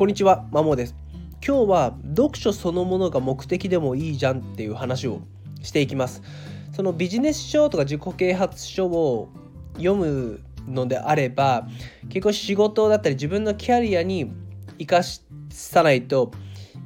こんにちは、まもです。今日は読書そのものが目的でもいいじゃんっていう話をしていきます。そのビジネス書とか自己啓発書を読むのであれば、結構仕事だったり自分のキャリアに生かさないと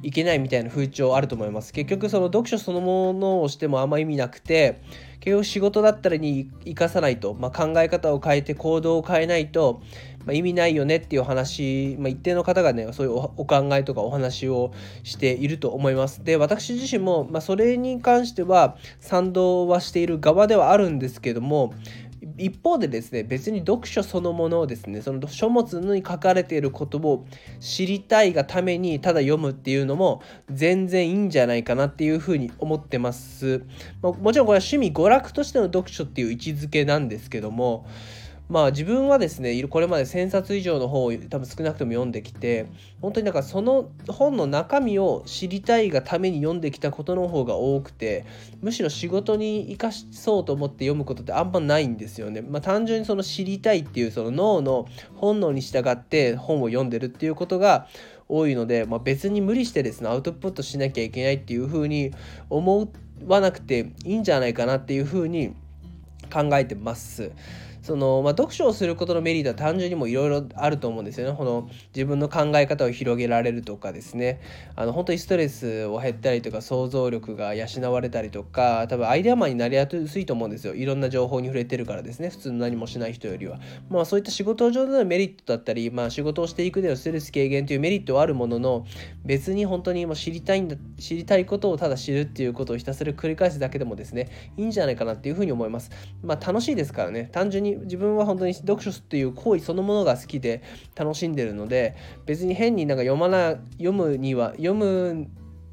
いけないみたいな風潮あると思います。結局その読書そのものをしてもあんま意味なくて、結局仕事だったらに生かさないと、まあ、考え方を変えて行動を変えないと、まあ、意味ないよねっていう話、まあ、一定の方がねそういうお考えとかお話をしていると思います。で私自身も、ま、それに関しては賛同はしている側ではあるんですけども一方でですね別に読書そのものをですねその書物に書かれていることを知りたいがためにただ読むっていうのも全然いいんじゃないかなっていうふうに思ってます、まもちろんこれは趣味娯楽としての読書っていう位置づけなんですけどもまあ自分はですねこれまで1,000冊以上の本を多分少なくとも読んできて本当になんかその本の中身を知りたいがために読んできたことの方が多くてむしろ仕事に生かしそうと思って読むことってあんまないんですよね。まあ、単純にその知りたいっていうその脳の本能に従って本を読んでるっていうことが多いので、まあ、別に無理してですねアウトプットしなきゃいけないっていうふうに思わなくていいんじゃないかなっていうふうに考えてます。その、まあ、読書をすることのメリットは単純にもいろいろあると思うんですよね。この自分の考え方を広げられるとかですねあの本当にストレスを減ったりとか想像力が養われたりとか多分アイデアマンになりやすいと思うんですよいろんな情報に触れてるからですね普通の何もしない人よりは。まあそういった仕事上でのメリットだったり、まあ、仕事をしていくでのストレス軽減というメリットはあるものの別に本当にもう知りたいんだ知りたいことをただ知るっていうことをひたすら繰り返すだけでもですねいいんじゃないかなっていうふうに思います。まあ楽しいですからね単純に自分は本当に読書っていう行為そのものが好きで楽しんでるので別に変になんか読まな読むには読む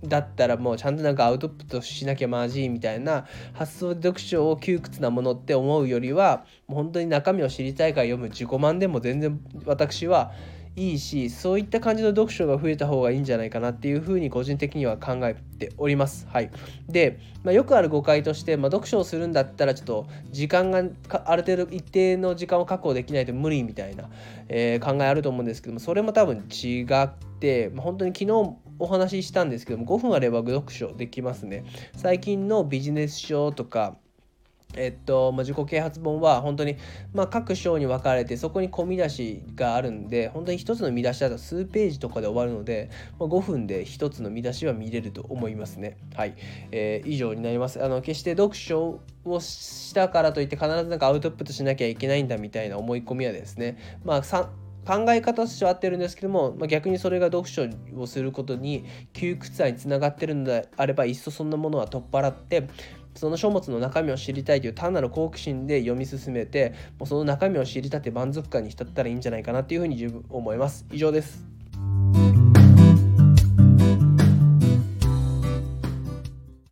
だったらもうちゃんとなんかアウトプットしなきゃまじいみたいな発想で読書を窮屈なものって思うよりはもう本当に中身を知りたいから読む。自己満でも全然私はいいしそういった感じの読書が増えた方がいいんじゃないかなっていうふうに個人的には考えております。はい、で、まあ、よくある誤解として、まあ、読書をするんだったらちょっと時間がある程度一定の時間を確保できないと無理みたいな、えー、考えあると思うんですけどもそれも多分違って、まあ、本当に昨日お話ししたんですけども5分あれば読書できますね。最近のビジネス書とかえっとまあ、自己啓発本は本当に、まあ、各章に分かれてそこに込み出しがあるんで本当に一つの見出しだと数ページとかで終わるので、まあ、5分で一つの見出しは見れると思いますね。はい、えー、以上になります。あの決して読書をしたからといって必ずなんかアウトプットしなきゃいけないんだみたいな思い込みはですね、まあ、考え方としては合ってるんですけども、まあ、逆にそれが読書をすることに窮屈さにつながってるのであればいっそそんなものは取っ払ってその書物の中身を知りたいという単なる好奇心で読み進めてもうその中身を知りたて満足感に浸ったらいいんじゃないかなっていうふうに十分思います。以上です。